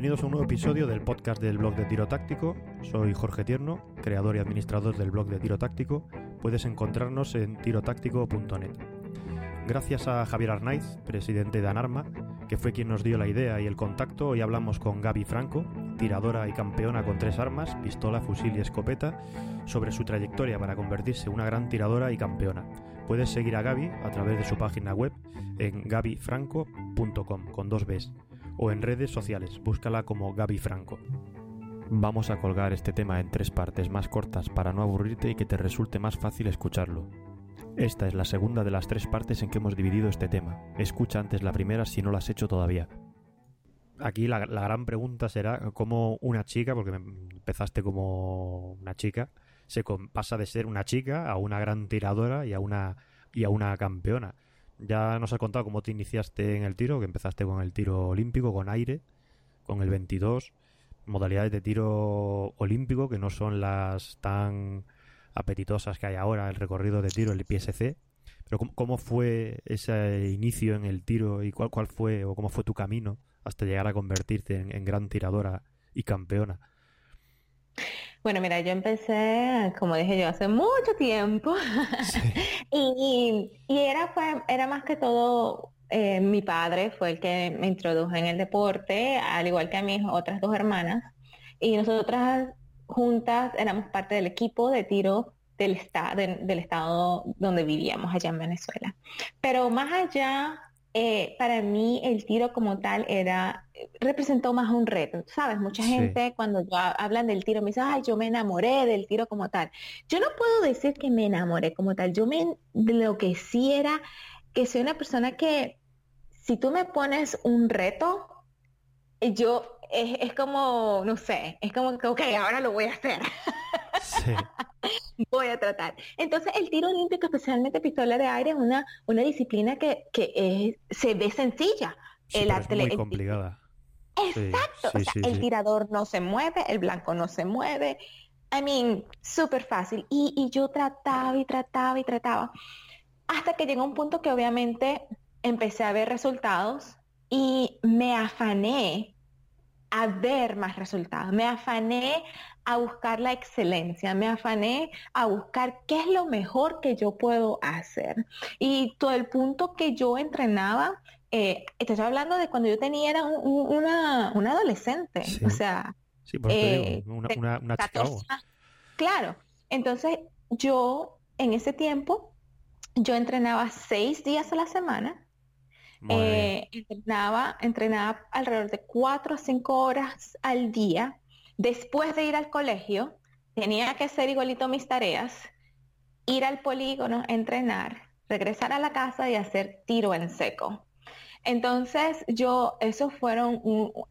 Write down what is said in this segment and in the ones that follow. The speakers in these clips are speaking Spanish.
Bienvenidos a un nuevo episodio del podcast del blog de tiro táctico. Soy Jorge Tierno, creador y administrador del blog de tiro táctico. Puedes encontrarnos en tirotáctico.net. Gracias a Javier Arnaiz, presidente de Anarma, que fue quien nos dio la idea y el contacto, hoy hablamos con Gaby Franco, tiradora y campeona con tres armas, pistola, fusil y escopeta, sobre su trayectoria para convertirse en una gran tiradora y campeona. Puedes seguir a Gaby a través de su página web en gabyfranco.com con dos Bs o en redes sociales, búscala como Gaby Franco. Vamos a colgar este tema en tres partes más cortas para no aburrirte y que te resulte más fácil escucharlo. Esta es la segunda de las tres partes en que hemos dividido este tema. Escucha antes la primera si no la has hecho todavía. Aquí la, gran pregunta será cómo una chica, porque empezaste como una chica, se pasa de ser una chica a una gran tiradora y a una, y a una campeona. Ya nos has contado cómo te iniciaste en el tiro, que empezaste con el tiro olímpico, con aire, con el 22, modalidades de tiro olímpico que no son las tan apetitosas que hay ahora, el recorrido de tiro, el PSC. Pero ¿cómo, fue ese inicio en el tiro y cuál, cuál fue o cómo fue tu camino hasta llegar a convertirte en gran tiradora y campeona? Bueno, mira, yo empecé, como dije yo, hace mucho tiempo. y, era, fue, era más que todo, eh, mi padre fue el que me introdujo en el deporte, al igual que a mis otras dos hermanas. Y nosotras juntas éramos parte del equipo de tiro del, del estado donde vivíamos allá en Venezuela. Pero más allá eh, para mí el tiro como tal era, representó más un reto, ¿sabes? Mucha gente cuando hablan del tiro me dice, ay, yo me enamoré del tiro como tal. Yo no puedo decir que me enamoré como tal, yo me, lo que sí era que soy una persona que si tú me pones un reto, yo es, como, no sé, es como que, ok, ahora lo voy a hacer. voy a tratar. Entonces, el tiro olímpico, especialmente pistola de aire, es una, una disciplina que, se ve sencilla. el es muy complicada. Exacto. el tirador no se mueve, el blanco no se mueve. I mean, súper fácil. Y, y yo trataba y trataba y trataba. Hasta que llegó un punto que obviamente empecé a ver resultados y me afané a ver más resultados, me afané a buscar la excelencia, me afané a buscar qué es lo mejor que yo puedo hacer. Y todo el punto que yo entrenaba, eh, estoy hablando de cuando yo tenía era una, adolescente, o sea, sí, eh, una, una, Claro, entonces yo en ese tiempo, yo entrenaba seis días a la semana eh, entrenaba, entrenaba alrededor de cuatro o cinco horas al día. Después de ir al colegio, tenía que hacer igualito mis tareas, ir al polígono, entrenar, regresar a la casa y hacer tiro en seco. Entonces yo, esos fueron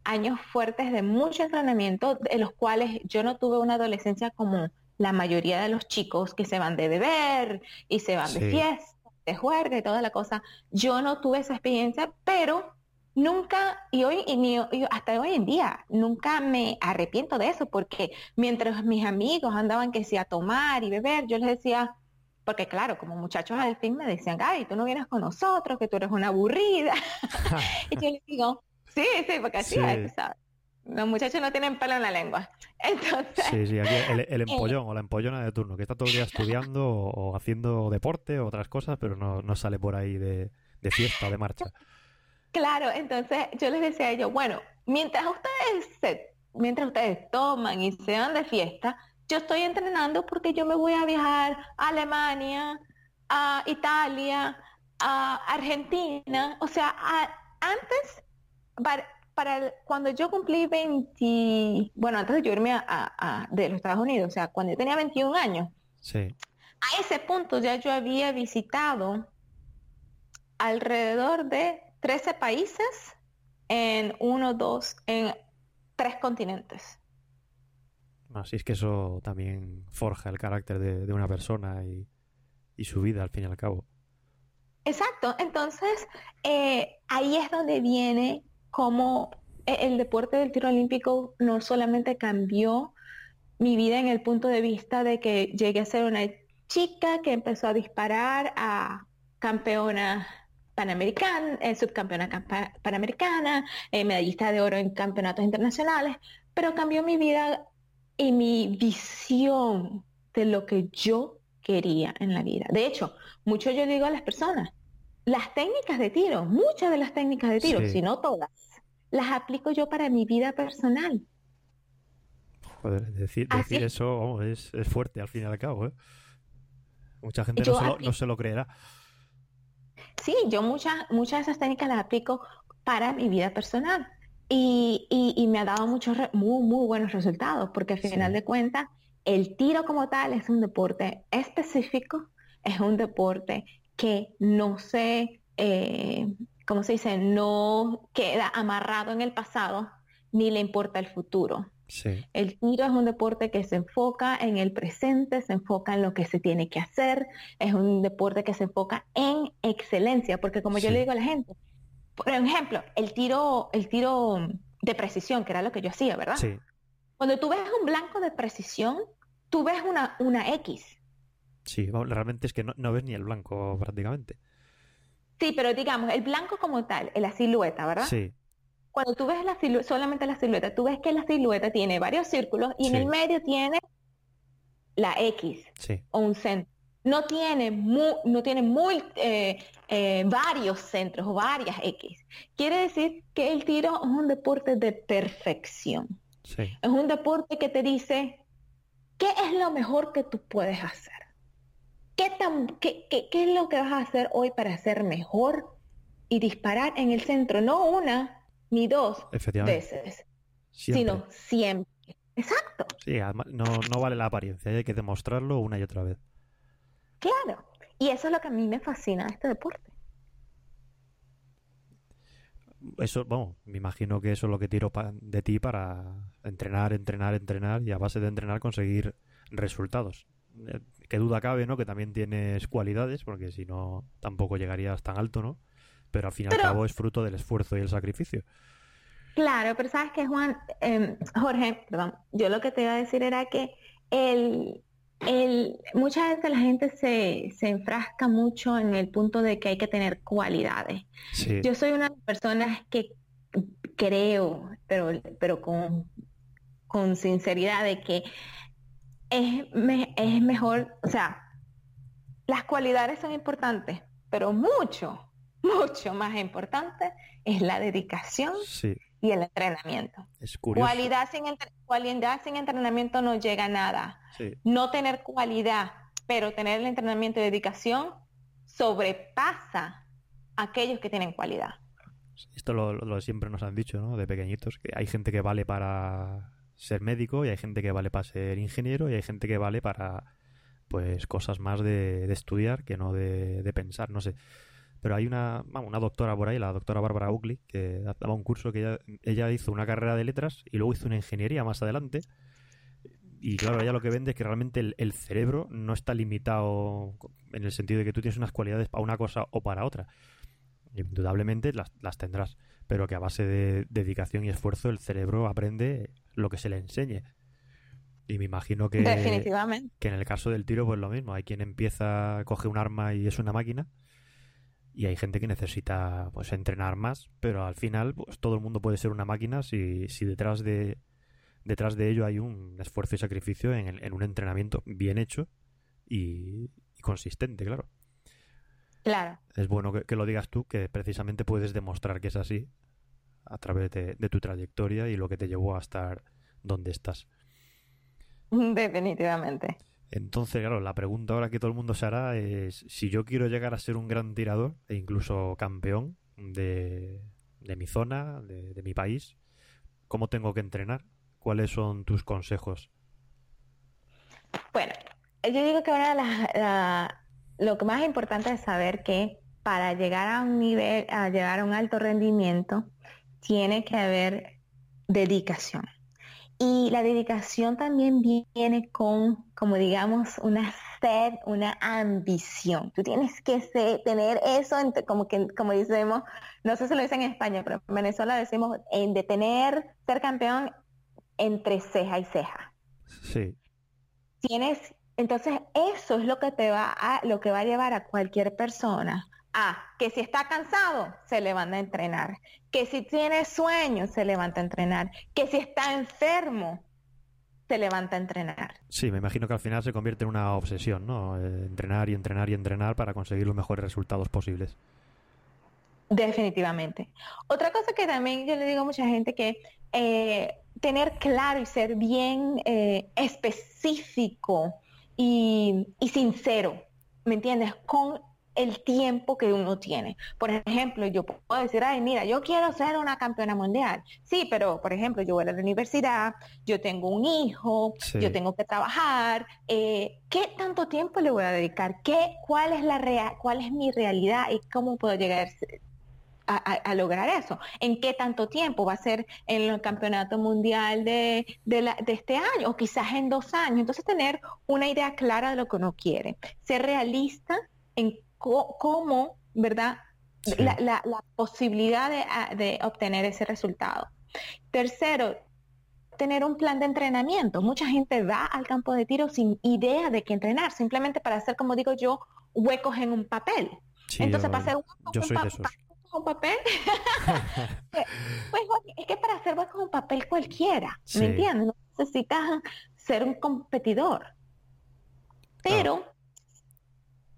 años fuertes de mucho entrenamiento, de los cuales yo no tuve una adolescencia como la mayoría de los chicos que se van de beber y se van de fiesta de juerga y toda la cosa. Yo no tuve esa experiencia, pero nunca, y hoy, y hasta hoy en día, nunca me arrepiento de eso, porque mientras mis amigos andaban que sí a tomar y beber, yo les decía, porque claro, como muchachos al fin me decían, ay, tú no vienes con nosotros, que tú eres una aburrida. y yo les digo, sí, sí, porque así es, ¿sabes? Los muchachos no tienen pelo en la lengua. Entonces. Sí, sí, aquí el, el empollón o la empollona de turno, que está todo el día estudiando o, haciendo deporte o otras cosas, pero no, no sale por ahí de, de fiesta o de marcha. Claro, entonces yo les decía a ellos, bueno, mientras ustedes se, mientras ustedes toman y se van de fiesta, yo estoy entrenando porque yo me voy a viajar a Alemania, a Italia, a Argentina, o sea, antes para cuando yo cumplí 20, bueno, antes de yo irme a, de los Estados Unidos, o sea, cuando yo tenía 21 años, sí. a ese punto ya yo había visitado alrededor de 13 países en uno, dos, en tres continentes. Así es que eso también forja el carácter de, una persona y, su vida al fin y al cabo. Exacto, entonces eh, ahí es donde viene cómo e, el deporte del tiro olímpico no solamente cambió mi vida en el punto de vista de que llegué a ser una chica que empezó a disparar a campeona panamericana, eh, subcampeona panamericana, eh, medallista de oro en campeonatos internacionales, pero cambió mi vida y mi visión de lo que yo quería en la vida. De hecho, mucho yo digo a las personas, las técnicas de tiro, muchas de las técnicas de tiro, si no todas, las aplico yo para mi vida personal. Joder, decir, decir eso es, fuerte al fin y al cabo. ¿eh? Mucha gente no se, lo, creerá. Sí, yo muchas, muchas de esas técnicas las aplico para mi vida personal. Y, me ha dado muchos, muy, muy buenos resultados, porque al final de cuentas, el tiro como tal es un deporte específico, es un deporte que no se, eh, ¿cómo se dice? No queda amarrado en el pasado, ni le importa el futuro. El tiro es un deporte que se enfoca en el presente, se enfoca en lo que se tiene que hacer, es un deporte que se enfoca en excelencia, porque como yo le digo a la gente, por ejemplo, el tiro, el tiro de precisión, que era lo que yo hacía, ¿verdad? Cuando tú ves un blanco de precisión, tú ves una, una X. Sí, realmente es que no, ves ni el blanco prácticamente. Sí, pero digamos, el blanco como tal, en la silueta, ¿verdad? Sí cuando tú ves la solamente la silueta, tú ves que la silueta tiene varios círculos y en el medio tiene la X o un centro. No tiene, no tiene muy, eh, eh, varios centros o varias X. Quiere decir que el tiro es un deporte de perfección. Es un deporte que te dice, ¿qué es lo mejor que tú puedes hacer? ¿Qué, tan, qué, qué, qué es lo que vas a hacer hoy para ser mejor y disparar en el centro? No una, ni dos veces, sino siempre. Exacto. Sí, no, no vale la apariencia, hay que demostrarlo una y otra vez. Claro, y eso es lo que a mí me fascina de este deporte. Eso, vamos, me imagino que eso es lo que tiro de ti para entrenar, entrenar, entrenar y a base de entrenar conseguir resultados. Qué duda cabe, ¿no? Que también tienes cualidades, porque si no, tampoco llegarías tan alto, ¿no? pero al fin y al cabo es fruto del esfuerzo y el sacrificio. Claro, pero sabes que Juan, em, Jorge, perdón, yo lo que te iba a decir era que el, el, muchas veces la gente se, se, enfrasca mucho en el punto de que hay que tener cualidades. Yo soy una de las personas que creo, pero, pero con, con sinceridad, de que es, es mejor, o sea, las cualidades son importantes, pero mucho, mucho más importante es la dedicación y el entrenamiento. Es Cualidad sin, cualidad sin entrenamiento no llega a nada. No tener cualidad, pero tener el entrenamiento y dedicación sobrepasa a aquellos que tienen cualidad. Esto lo, siempre nos han dicho, ¿no? De pequeñitos, que hay gente que vale para ser médico y hay gente que vale para ser ingeniero y hay gente que vale para pues cosas más de, estudiar que no de, de pensar, no sé. Pero hay una, una doctora por ahí, la doctora Bárbara Uckley, que daba un curso que ella, hizo una carrera de letras y luego hizo una ingeniería más adelante. Y claro, ella lo que vende es que realmente el, cerebro no está limitado en el sentido de que tú tienes unas cualidades para una cosa o para otra. Indudablemente las, las tendrás, pero que a base de dedicación y esfuerzo el cerebro aprende lo que se le enseñe. Y me imagino que, que en el caso del tiro, pues lo mismo. Hay quien empieza, coge un arma y es una máquina y hay gente que necesita pues entrenar más, pero al final pues todo el mundo puede ser una máquina si, si detrás de detrás de ello hay un esfuerzo y sacrificio en, en un entrenamiento bien hecho y, consistente, claro. Claro. Es bueno que, lo digas tú, que precisamente puedes demostrar que es así a través de, de tu trayectoria y lo que te llevó a estar donde estás. Definitivamente. Entonces, claro, la pregunta ahora que todo el mundo se hará es si yo quiero llegar a ser un gran tirador e incluso campeón de, mi zona, de, mi país, ¿cómo tengo que entrenar? ¿Cuáles son tus consejos? Bueno, yo digo que ahora lo que más importante es saber que para llegar a un nivel, a llegar a un alto rendimiento, tiene que haber dedicación. Y la dedicación también viene con, como digamos, una sed, una ambición. Tú tienes que tener eso, como que, como decimos, no sé si lo dicen en España, pero en Venezuela decimos en de tener, ser campeón entre ceja y ceja. Sí. Tienes, entonces eso es lo que te va a, lo que va a llevar a cualquier persona Ah, que si está cansado, se levanta a entrenar. Que si tiene sueño, se levanta a entrenar. Que si está enfermo, se levanta a entrenar. Sí, me imagino que al final se convierte en una obsesión, ¿no? Eh, entrenar y entrenar y entrenar para conseguir los mejores resultados posibles. Definitivamente. Otra cosa que también yo le digo a mucha gente que eh, tener claro y ser bien eh, específico y, y sincero, ¿me entiendes? Con el tiempo que uno tiene. Por ejemplo, yo puedo decir, ay, mira, yo quiero ser una campeona mundial. Sí, pero, por ejemplo, yo voy a la universidad, yo tengo un hijo, yo tengo que trabajar. Eh, ¿Qué tanto tiempo le voy a dedicar? ¿Qué, cuál, es la real, ¿Cuál es mi realidad y cómo puedo llegar a, lograr eso? ¿En qué tanto tiempo va a ser en el campeonato mundial de, de, de, este año o quizás en dos años? Entonces tener una idea clara de lo que uno quiere, ser realista en cómo, ¿verdad? La, posibilidad de, obtener ese resultado. Tercero, tener un plan de entrenamiento. Mucha gente va al campo de tiro sin idea de qué entrenar, simplemente para hacer, como digo yo, huecos en un papel. Entonces, para hacer un, papel, pues, pues es que para hacer huecos un papel cualquiera, ¿me entiendes? No necesitas ser un competidor. Pero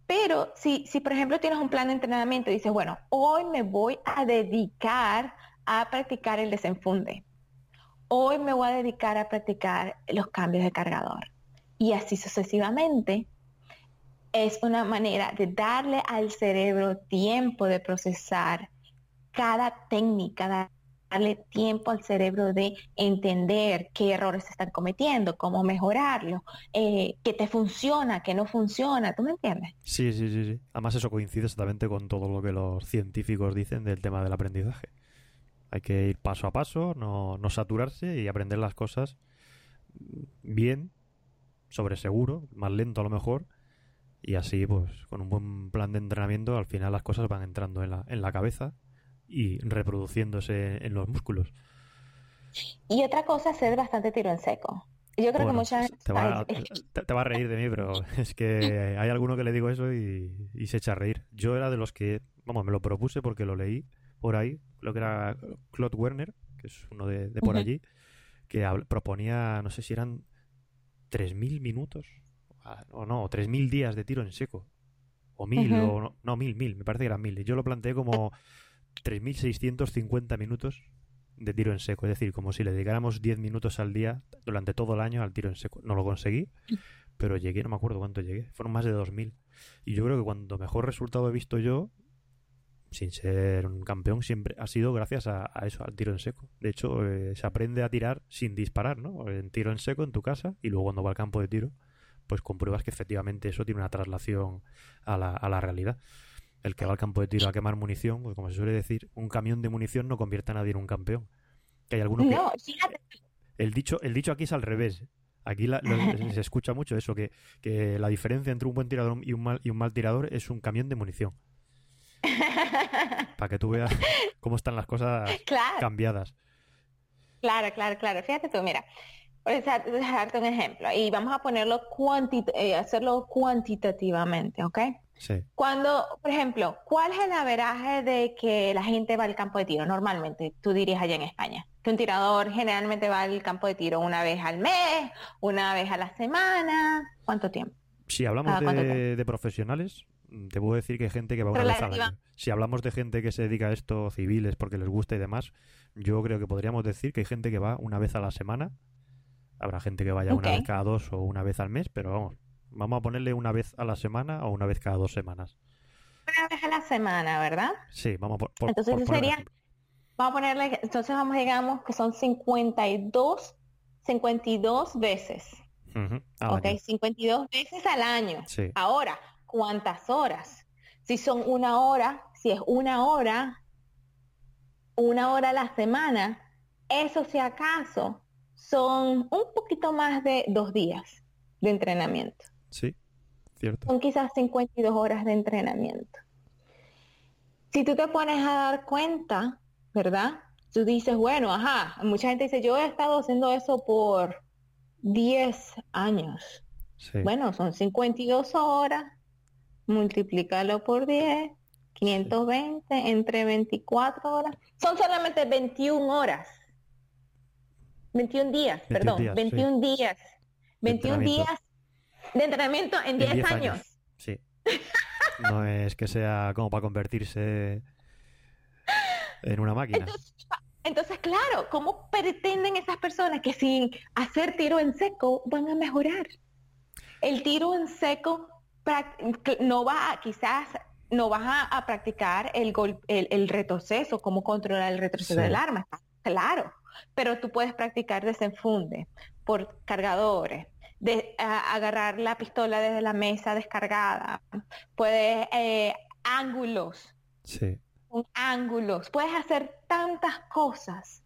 pero si, si, por ejemplo, tienes un plan de entrenamiento y dices, bueno, hoy me voy a dedicar a practicar el desenfunde. Hoy me voy a dedicar a practicar los cambios de cargador. Y así sucesivamente, es una manera de darle al cerebro tiempo de procesar cada técnica, darle tiempo al cerebro de entender qué errores se están cometiendo, cómo mejorarlo, eh, qué te funciona, qué no funciona, ¿tú me entiendes? Sí, sí, sí, sí. Además eso coincide exactamente con todo lo que los científicos dicen del tema del aprendizaje. Hay que ir paso a paso, no, no saturarse y aprender las cosas bien, sobre seguro, más lento a lo mejor, y así, pues, con un buen plan de entrenamiento, al final las cosas van entrando en la, en la cabeza y reproduciéndose en los músculos. Y otra cosa es ser bastante tiro en seco. Yo creo que muchas te va, te, va, a reír de mí, pero es que hay alguno que le digo eso y, se echa a reír. Yo era de los que, vamos, me lo propuse porque lo leí por ahí, lo que era Claude Werner, que es uno de, por allí, que proponía, no sé si eran 3.000 minutos, o no, 3.000 días de tiro en seco. O 1.000, o no, no, 1.000, 1.000, me parece que eran 1.000. Y yo lo planteé como 3.650 minutos de tiro en seco. Es decir, como si le dedicáramos 10 minutos al día durante todo el año al tiro en seco. No lo conseguí, pero llegué, no me acuerdo cuánto llegué. Fueron más de 2.000. Y yo creo que cuando mejor resultado he visto yo, sin ser un campeón, siempre ha sido gracias a, eso, al tiro en seco. De hecho, eh, se aprende a tirar sin disparar, ¿no? En tiro en seco en tu casa y luego cuando va al campo de tiro, pues compruebas que efectivamente eso tiene una traslación a la, a la realidad el que va al campo de tiro a quemar munición, pues como se suele decir, un camión de munición no convierte a nadie en un campeón. Que hay algunos que... El dicho, el dicho aquí es al revés. Aquí se escucha mucho eso, que, la diferencia entre un buen tirador y un mal, y un mal tirador es un camión de munición. Para que tú veas cómo están las cosas cambiadas. Claro, claro, claro. Fíjate tú, mira, dejarte un ejemplo y vamos a ponerlo cuanti eh, hacerlo cuantitativamente, ¿ok? Cuando, por ejemplo, ¿cuál es el averaje de que la gente va al campo de tiro normalmente? Tú dirías allá en España. Que un tirador generalmente va al campo de tiro una vez al mes, una vez a la semana. ¿Cuánto tiempo? Si hablamos de, profesionales, te puedo decir que hay gente que va una vez al año. Si hablamos de gente que se dedica a esto, civiles, porque les gusta y demás, yo creo que podríamos decir que hay gente que va una vez a la semana. Habrá gente que vaya una vez cada dos o una vez al mes, pero vamos, Vamos a ponerle una vez a la semana o una vez cada dos semanas. Una vez a la semana, ¿verdad? Sí, vamos a por, Entonces sería, vamos a ponerle, entonces vamos, digamos que son 52, 52 veces. ok, 52 veces al año. Sí. Ahora, ¿cuántas horas? Si son una hora, si es una hora, una hora a la semana, eso si acaso son un poquito más de dos días de entrenamiento. Sí, cierto. Son quizás 52 horas de entrenamiento. Si tú te pones a dar cuenta, ¿verdad? Tú dices, bueno, ajá, mucha gente dice, yo he estado haciendo eso por 10 años. Bueno, son 52 horas, multiplícalo por 10, 520 entre 24 horas. Son solamente 21 horas. 21 días, perdón, 21 días. 21 días de entrenamiento en 10, años. Sí. No es que sea como para convertirse en una máquina. Entonces, claro, ¿cómo pretenden esas personas que sin hacer tiro en seco van a mejorar? El tiro en seco no va a, quizás no vas a, practicar el, el, el, retroceso, cómo controlar el retroceso del arma, claro, pero tú puedes practicar desenfunde por cargadores, de agarrar la pistola desde la mesa descargada, puedes eh, ángulos, sí. ángulos, puedes hacer tantas cosas,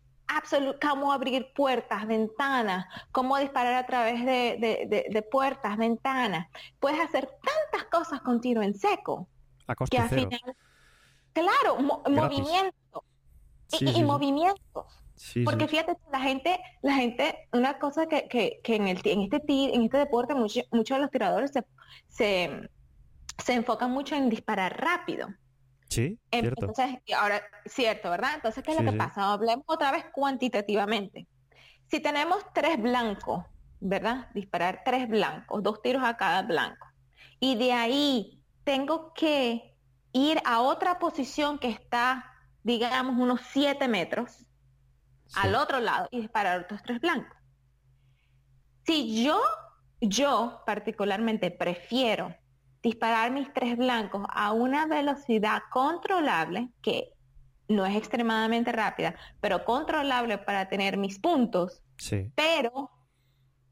como abrir puertas, ventanas, cómo disparar a través de, de, puertas, ventanas, puedes hacer tantas cosas con tiro en seco. A coste cero. claro, movimiento. y, movimientos. Porque fíjate, la gente, la gente, una cosa que, que, que en, el, en, este, en este deporte muchos de los tiradores se, se, se enfocan mucho en disparar rápido. Sí, cierto. Entonces, ahora, cierto, ¿verdad? Entonces, ¿qué es lo que pasa? Hablemos otra vez cuantitativamente. Si tenemos tres blancos, ¿verdad? Disparar tres blancos, dos tiros a cada blanco. Y de ahí tengo que ir a otra posición que está, digamos, unos siete metros al otro lado y disparar otros tres blancos. Si yo, yo particularmente prefiero disparar mis tres blancos a una velocidad controlable, que no es extremadamente rápida, pero controlable para tener mis puntos, pero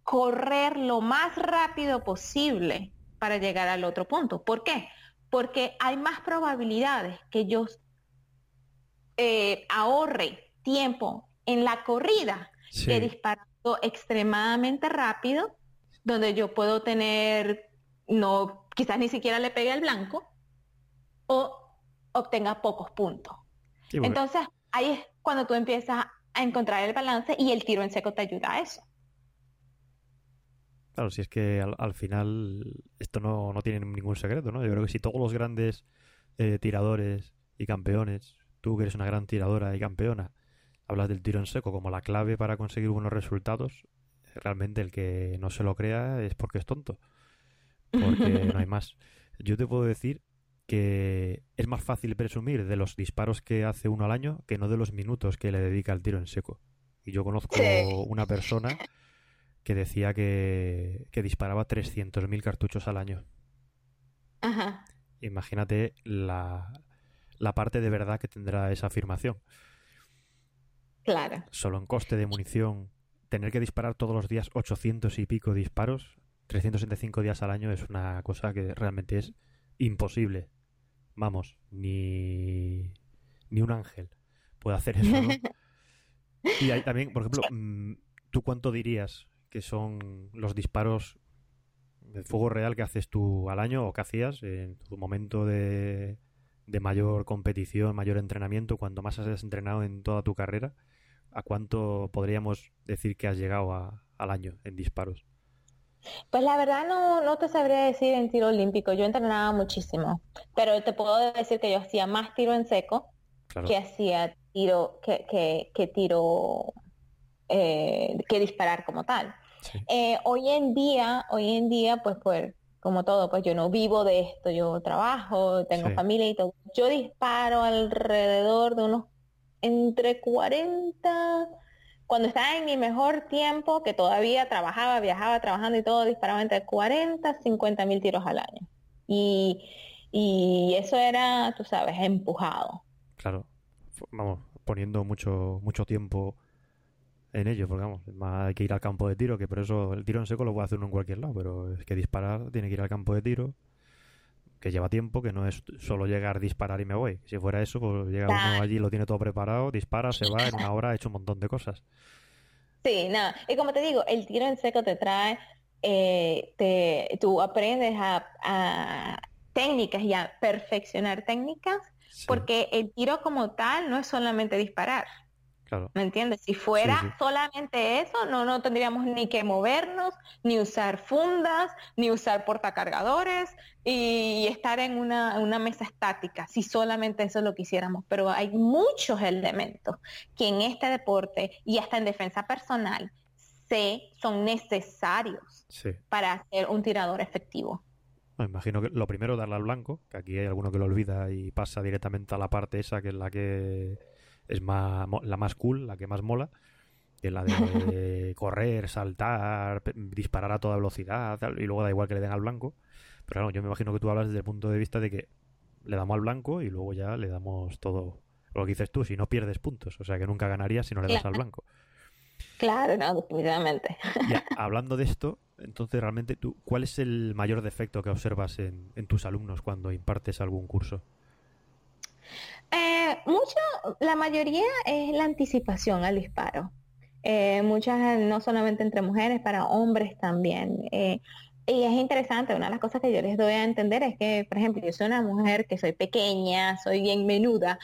correr lo más rápido posible para llegar al otro punto. ¿Por qué? Porque hay más probabilidades que yo eh, ahorre tiempo en la corrida que disparando extremadamente rápido, donde yo puedo tener, no, quizás ni siquiera le pegue al blanco, o obtenga pocos puntos. Entonces, ahí es cuando tú empiezas a encontrar el balance y el tiro en seco te ayuda a eso. Claro, si es que al, final esto no, no, tiene ningún secreto, ¿no? Yo creo que si todos los grandes eh, tiradores y campeones, tú que eres una gran tiradora y campeona, hablas del tiro en seco como la clave para conseguir buenos resultados, realmente el que no se lo crea es porque es tonto. Porque no hay más. Yo te puedo decir que es más fácil presumir de los disparos que hace uno al año que no de los minutos que le dedica al tiro en seco. Y yo conozco una persona que decía que, que disparaba 300.000 cartuchos al año. Ajá. Imagínate la, la parte de verdad que tendrá esa afirmación. Claro. Solo en coste de munición, tener que disparar todos los días 800 y pico disparos, 365 días al año, es una cosa que realmente es imposible. Vamos, ni, ni un ángel puede hacer eso, ¿no? y hay también, por ejemplo, mm, ¿tú cuánto dirías que son los disparos de fuego real que haces tú al año o que hacías en tu momento de, de mayor competición, mayor entrenamiento, cuanto más has entrenado en toda tu carrera? ¿A cuánto podríamos decir que has llegado al año en disparos? Pues la verdad no, no te sabría decir en tiro olímpico. Yo entrenaba muchísimo, pero te puedo decir que yo hacía más tiro en seco que hacía tiro, que, que, que tiro, eh, que disparar como tal. Eh, hoy en día, hoy en día, pues, pues, como todo, pues yo no vivo de esto, yo trabajo, tengo familia y todo. Yo disparo alrededor de unos entre 40, cuando estaba en mi mejor tiempo, que todavía trabajaba, viajaba, trabajando y todo, disparaba entre 40, 50 mil tiros al año. Y, y eso era, tú sabes, empujado. Claro, vamos, poniendo mucho, mucho tiempo en ello, porque vamos, más hay que ir al campo de tiro, que por eso el tiro en seco lo puede hacer uno en cualquier lado, pero es que disparar tiene que ir al campo de tiro, que lleva tiempo, que no es solo llegar, disparar y me voy. Si fuera eso, pues llega uno allí, lo tiene todo preparado, dispara, se va, en una hora ha hecho un montón de cosas. Sí, nada. Y como te digo, el tiro en seco te trae, eh, te, tú aprendes a, técnicas y a perfeccionar técnicas, porque el tiro como tal no es solamente disparar. ¿Me entiendes? Si fuera solamente eso, no, no tendríamos ni que movernos, ni usar fundas, ni usar portacargadores y estar en una, una mesa estática, si solamente eso lo quisiéramos. Pero hay muchos elementos que en este deporte y hasta en defensa personal se son necesarios para ser un tirador efectivo. Me imagino que lo primero darle al blanco, que aquí hay alguno que lo olvida y pasa directamente a la parte esa que es la que es más, la más cool, la que más mola, que la de correr, saltar, disparar a toda velocidad, y luego da igual que le den al blanco. Pero claro, yo me imagino que tú hablas desde el punto de vista de que le damos al blanco y luego ya le damos todo lo que dices tú, si no pierdes puntos, o sea que nunca ganarías si no le das al blanco. Claro, no, definitivamente. hablando de esto, entonces realmente tú, ¿cuál es el mayor defecto que observas en tus alumnos cuando impartes algún curso? Eh, mucho, la mayoría es la anticipación al disparo. Eh, muchas, no solamente entre mujeres, para hombres también. Eh, y es interesante, una de las cosas que yo les doy a entender es que, por ejemplo, yo soy una mujer que soy pequeña, soy bien menuda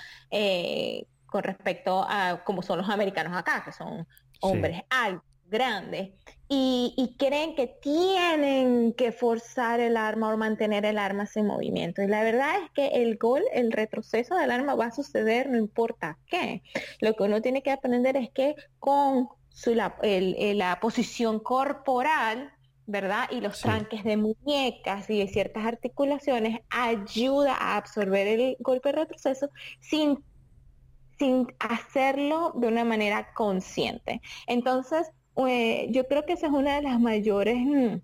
con respecto a cómo son los americanos acá, que son hombres altos grandes y, creen que tienen que forzar el arma o mantener el arma sin movimiento. Y la verdad es que el gol, el retroceso del arma va a suceder no importa qué. Lo que uno tiene que aprender es que con su, la, posición corporal, ¿verdad? Y los tranques de muñecas y de ciertas articulaciones ayuda a absorber el golpe de retroceso sin sin hacerlo de una manera consciente. Entonces, pues, yo creo que esa es una de las mayores mm,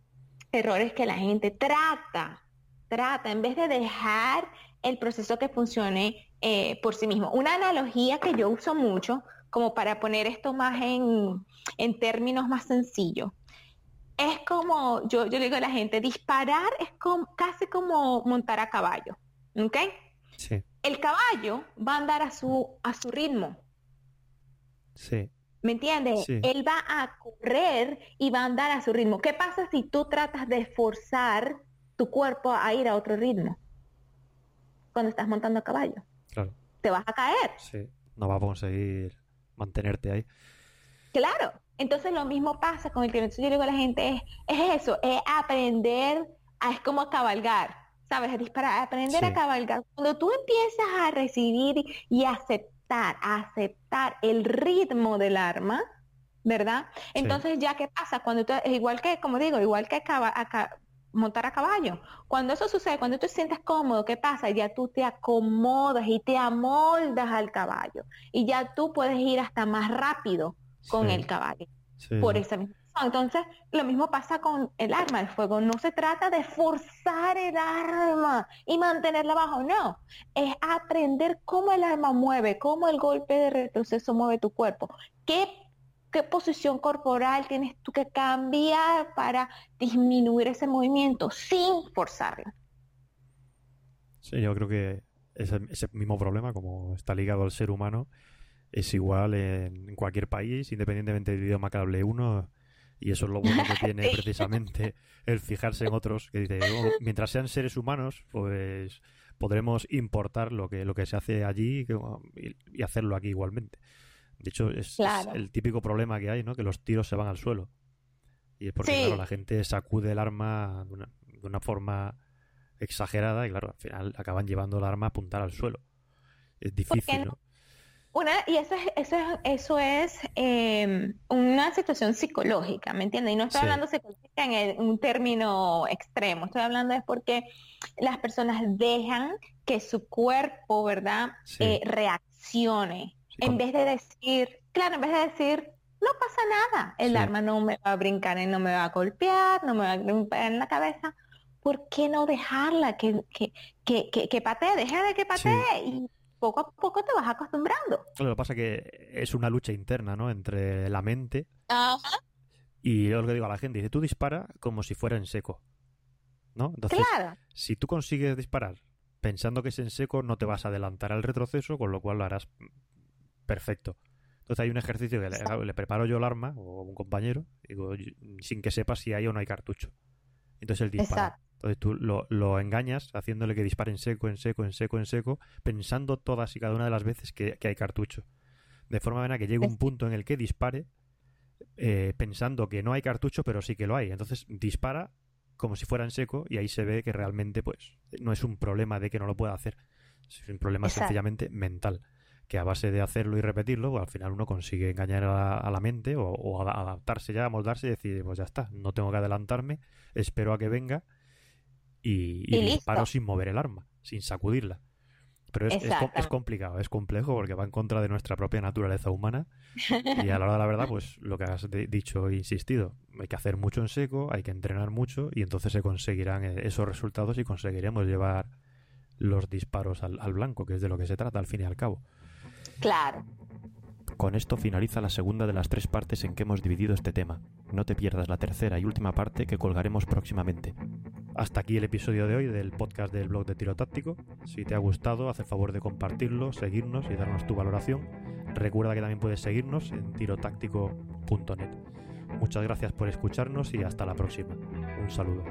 errores que la gente trata, trata, en vez de dejar el proceso que funcione eh, por sí mismo. Una analogía que yo uso mucho, como para poner esto más en, términos más sencillos, es como, yo, yo digo a la gente, disparar es como, casi como montar a caballo, ¿ok? Sí. El caballo va a andar a su, a su ritmo. Sí. ¿Me entiendes? Él va a correr y va a andar a su ritmo. ¿Qué pasa si tú tratas de forzar tu cuerpo a ir a otro ritmo? Cuando estás montando a caballo. Claro. Te vas a caer. Sí, no vas a conseguir mantenerte ahí. Claro. Entonces lo mismo pasa con el tiro. Entonces yo digo a la gente, es, es eso, es aprender, a, es como cabalgar, ¿sabes? A disparar, aprender a cabalgar. Cuando tú empiezas a recibir y aceptar aceptar, el ritmo del arma, ¿verdad? Entonces, ya qué pasa cuando tú, igual que, como digo, igual que montar a caballo. Cuando eso sucede, cuando tú te sientes cómodo, ¿qué pasa? Ya tú te acomodas y te amoldas al caballo. Y ya tú puedes ir hasta más rápido con el caballo. Por esa misma entonces, lo mismo pasa con el arma de fuego. No se trata de forzar el arma y mantenerla abajo, no. Es aprender cómo el arma mueve, cómo el golpe de retroceso mueve tu cuerpo. ¿Qué, qué posición corporal tienes tú que cambiar para disminuir ese movimiento sin forzarlo? Sí, yo creo que ese, mismo problema, como está ligado al ser humano, es igual en, cualquier país, independientemente del idioma que hable uno y eso es lo bueno que tiene precisamente el fijarse en otros, que dice, oh, mientras sean seres humanos, pues podremos importar lo que, lo que se hace allí y, hacerlo aquí igualmente. De hecho, es, el típico problema que hay, ¿no? Que los tiros se van al suelo. Y es porque, la gente sacude el arma de una, de una forma exagerada y, claro, al final acaban llevando el arma a apuntar al suelo. Es difícil, ¿no? Y eso es, eso es, eso es em, una situación psicológica, ¿me entiendes? Y no estoy hablando psicológica en un término extremo, estoy hablando es porque las personas dejan que su cuerpo, ¿verdad?, eh, reaccione. en vez de decir, claro, en vez de decir, no pasa nada, el arma no me va a brincar, no me va a golpear, no me va a golpear en la cabeza. ¿Por qué no dejarla que, que, que, que, patee? Deja de que patee poco a poco te vas acostumbrando. Lo que pasa es que es una lucha interna, ¿no? Entre la mente y yo lo que digo a la gente, dice, tú dispara como si fuera en seco, ¿no? Entonces, si tú consigues disparar pensando que es en seco, no te vas a adelantar al retroceso, con lo cual lo harás perfecto. Entonces hay un ejercicio que le, preparo yo el arma, o un compañero, digo, sin que sepa si hay o no hay cartucho. Entonces él dispara. Entonces tú lo, engañas haciéndole que dispare en seco, en seco, en seco, en seco, pensando todas y cada una de las veces que, hay cartucho. de forma manera que llegue un punto en el que dispare eh, pensando que no hay cartucho, pero sí que lo hay. Entonces dispara como si fuera en seco y ahí se ve que realmente pues no es un problema de que no lo pueda hacer, es un problema sencillamente mental que a base de hacerlo y repetirlo, pues, al final uno consigue engañar a, la mente o, adaptarse ya, moldarse y decir, pues ya está, no tengo que adelantarme, espero a que venga y, disparo sin mover el arma, sin sacudirla. Pero es, es, complicado, es complejo porque va en contra de nuestra propia naturaleza humana y a la hora de la verdad, pues lo que has dicho e insistido, hay que hacer mucho en seco, hay que entrenar mucho y entonces se conseguirán eh, esos resultados y conseguiremos llevar los disparos al, al blanco, que es de lo que se trata al fin y al cabo. Claro. Con esto finaliza la segunda de las tres partes en que hemos dividido este tema. No te pierdas la tercera y última parte que colgaremos próximamente. Hasta aquí el episodio de hoy del podcast del blog de Tiro Táctico. Si te ha gustado, haz el favor de compartirlo, seguirnos y darnos tu valoración. Recuerda que también puedes seguirnos en tirotáctico.net. Muchas gracias por escucharnos y hasta la próxima. Un saludo.